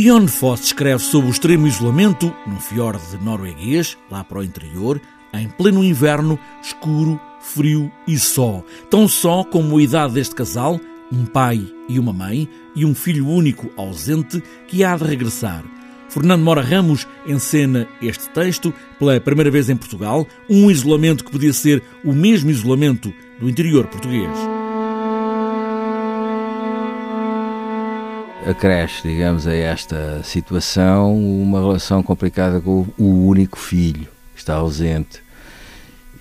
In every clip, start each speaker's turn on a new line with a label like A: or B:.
A: Ion Foss escreve sobre o extremo isolamento num fiorde norueguês, lá para o interior, em pleno inverno, escuro, frio e só. Tão só como a idade deste casal, um pai e uma mãe, e um filho único ausente que há de regressar. Fernando Mora Ramos encena este texto pela primeira vez em Portugal, um isolamento que podia ser o mesmo isolamento do interior português.
B: Acresce, digamos, a esta situação uma relação complicada com o único filho que está ausente.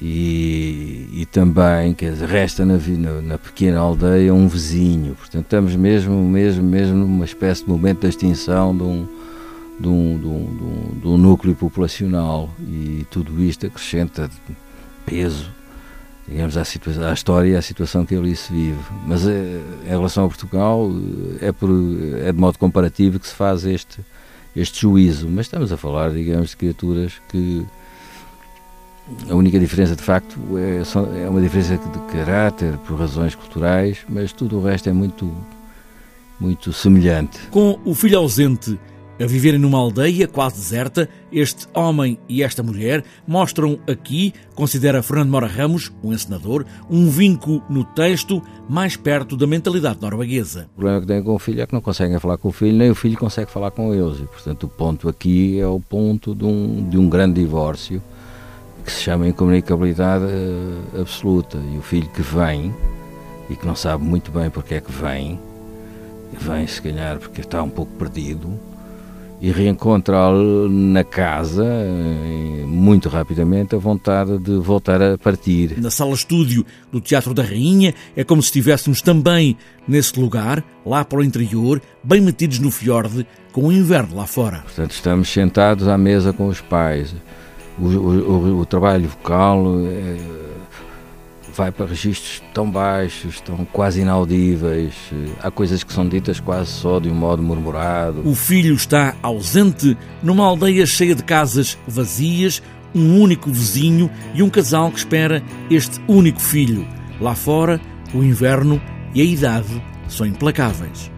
B: E, e também, quer dizer, resta na, na, pequena aldeia um vizinho. Portanto, estamos mesmo, mesmo, mesmo numa espécie de momento de extinção de um, de um, de um, de um, de um núcleo populacional. E tudo isto acrescenta peso digamos, à, à história e à situação que ali se vive. Mas eh, em relação a Portugal, eh, é, por, é de modo comparativo que se faz este, este juízo. Mas estamos a falar, digamos, de criaturas que. A única diferença, de facto, é, é uma diferença de caráter, por razões culturais, mas tudo o resto é muito, muito semelhante.
A: Com o filho ausente a viverem numa aldeia quase deserta, este homem e esta mulher mostram aqui, considera Fernando Mora Ramos, um encenador, um vínculo no texto mais perto da mentalidade norueguesa.
B: O problema que têm com o filho é que não conseguem falar com o filho, nem o filho consegue falar com eles. E, portanto, o ponto aqui é o ponto de um, de um grande divórcio que se chama incomunicabilidade uh, absoluta. E o filho que vem, e que não sabe muito bem porque é que vem, vem se calhar porque está um pouco perdido, e reencontrá-lo na casa, muito rapidamente, a vontade de voltar a partir.
A: Na sala-estúdio do Teatro da Rainha, é como se estivéssemos também nesse lugar, lá para o interior, bem metidos no fiorde, com o inverno lá fora.
B: Portanto, estamos sentados à mesa com os pais. O, o, o, o trabalho vocal. Vai para registros tão baixos, tão quase inaudíveis. Há coisas que são ditas quase só de um modo murmurado.
A: O filho está ausente numa aldeia cheia de casas vazias, um único vizinho e um casal que espera este único filho. Lá fora, o inverno e a idade são implacáveis.